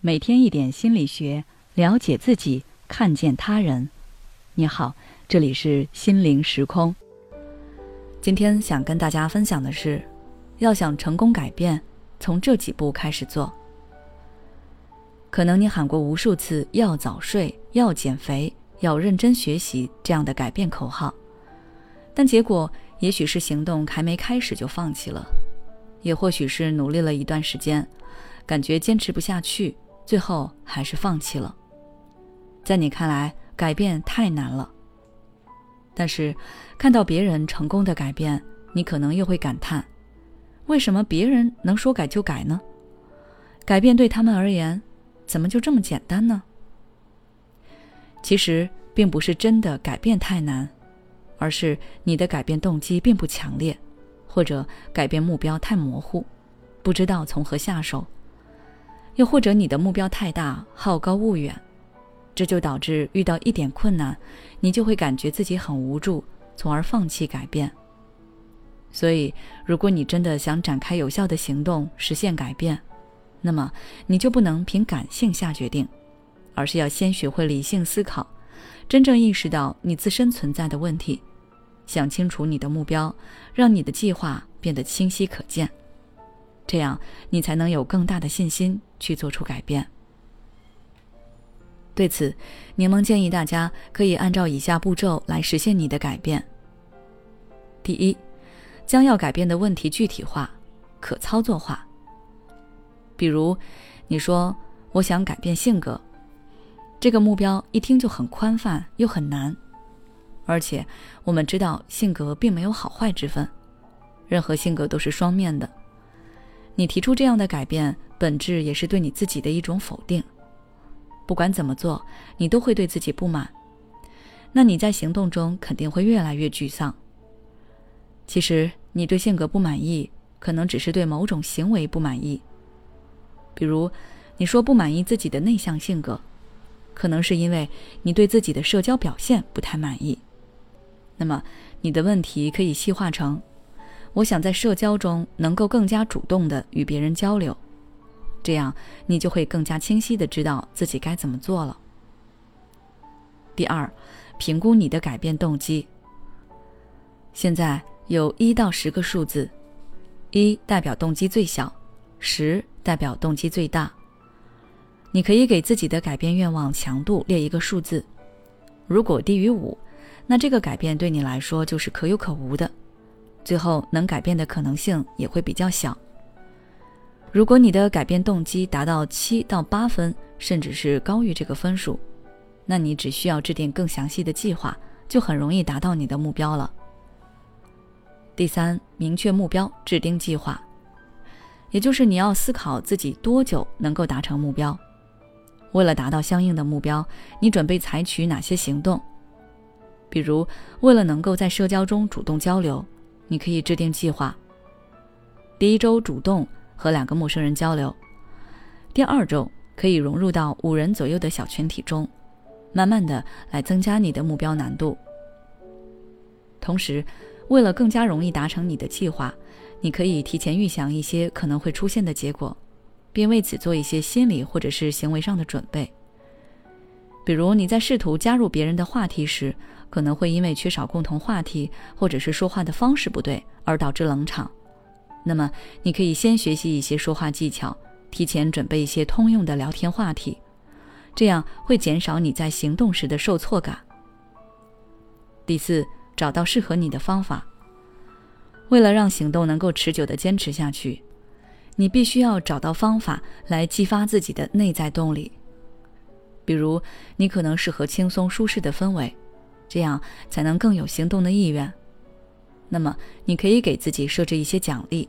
每天一点心理学，了解自己，看见他人。你好，这里是心灵时空。今天想跟大家分享的是，要想成功改变，从这几步开始做。可能你喊过无数次“要早睡，要减肥，要认真学习”这样的改变口号，但结果也许是行动还没开始就放弃了。也或许是努力了一段时间，感觉坚持不下去，最后还是放弃了。在你看来，改变太难了。但是，看到别人成功的改变，你可能又会感叹：为什么别人能说改就改呢？改变对他们而言，怎么就这么简单呢？其实，并不是真的改变太难，而是你的改变动机并不强烈。或者改变目标太模糊，不知道从何下手；又或者你的目标太大，好高骛远，这就导致遇到一点困难，你就会感觉自己很无助，从而放弃改变。所以，如果你真的想展开有效的行动，实现改变，那么你就不能凭感性下决定，而是要先学会理性思考，真正意识到你自身存在的问题。想清楚你的目标，让你的计划变得清晰可见，这样你才能有更大的信心去做出改变。对此，柠檬建议大家可以按照以下步骤来实现你的改变。第一，将要改变的问题具体化、可操作化。比如，你说我想改变性格，这个目标一听就很宽泛又很难。而且，我们知道性格并没有好坏之分，任何性格都是双面的。你提出这样的改变，本质也是对你自己的一种否定。不管怎么做，你都会对自己不满，那你在行动中肯定会越来越沮丧。其实，你对性格不满意，可能只是对某种行为不满意。比如，你说不满意自己的内向性格，可能是因为你对自己的社交表现不太满意。那么，你的问题可以细化成：我想在社交中能够更加主动的与别人交流，这样你就会更加清晰的知道自己该怎么做了。第二，评估你的改变动机。现在有一到十个数字，一代表动机最小，十代表动机最大。你可以给自己的改变愿望强度列一个数字，如果低于五。那这个改变对你来说就是可有可无的，最后能改变的可能性也会比较小。如果你的改变动机达到七到八分，甚至是高于这个分数，那你只需要制定更详细的计划，就很容易达到你的目标了。第三，明确目标，制定计划，也就是你要思考自己多久能够达成目标。为了达到相应的目标，你准备采取哪些行动？比如，为了能够在社交中主动交流，你可以制定计划。第一周主动和两个陌生人交流，第二周可以融入到五人左右的小群体中，慢慢的来增加你的目标难度。同时，为了更加容易达成你的计划，你可以提前预想一些可能会出现的结果，并为此做一些心理或者是行为上的准备。比如你在试图加入别人的话题时，可能会因为缺少共同话题，或者是说话的方式不对而导致冷场。那么，你可以先学习一些说话技巧，提前准备一些通用的聊天话题，这样会减少你在行动时的受挫感。第四，找到适合你的方法。为了让行动能够持久的坚持下去，你必须要找到方法来激发自己的内在动力。比如，你可能适合轻松舒适的氛围。这样才能更有行动的意愿。那么，你可以给自己设置一些奖励。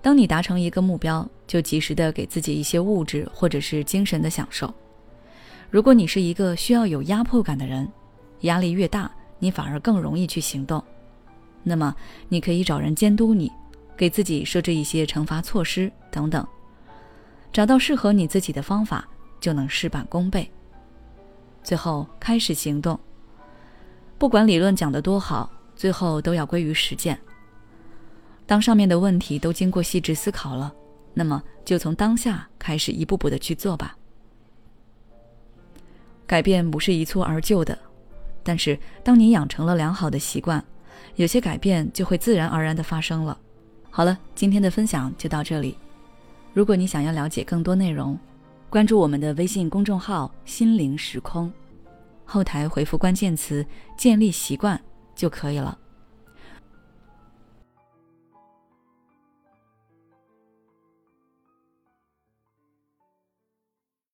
当你达成一个目标，就及时的给自己一些物质或者是精神的享受。如果你是一个需要有压迫感的人，压力越大，你反而更容易去行动。那么，你可以找人监督你，给自己设置一些惩罚措施等等。找到适合你自己的方法，就能事半功倍。最后，开始行动。不管理论讲得多好，最后都要归于实践。当上面的问题都经过细致思考了，那么就从当下开始一步步的去做吧。改变不是一蹴而就的，但是当你养成了良好的习惯，有些改变就会自然而然的发生了。好了，今天的分享就到这里。如果你想要了解更多内容，关注我们的微信公众号“心灵时空”，后台回复关键词“建立习惯”就可以了。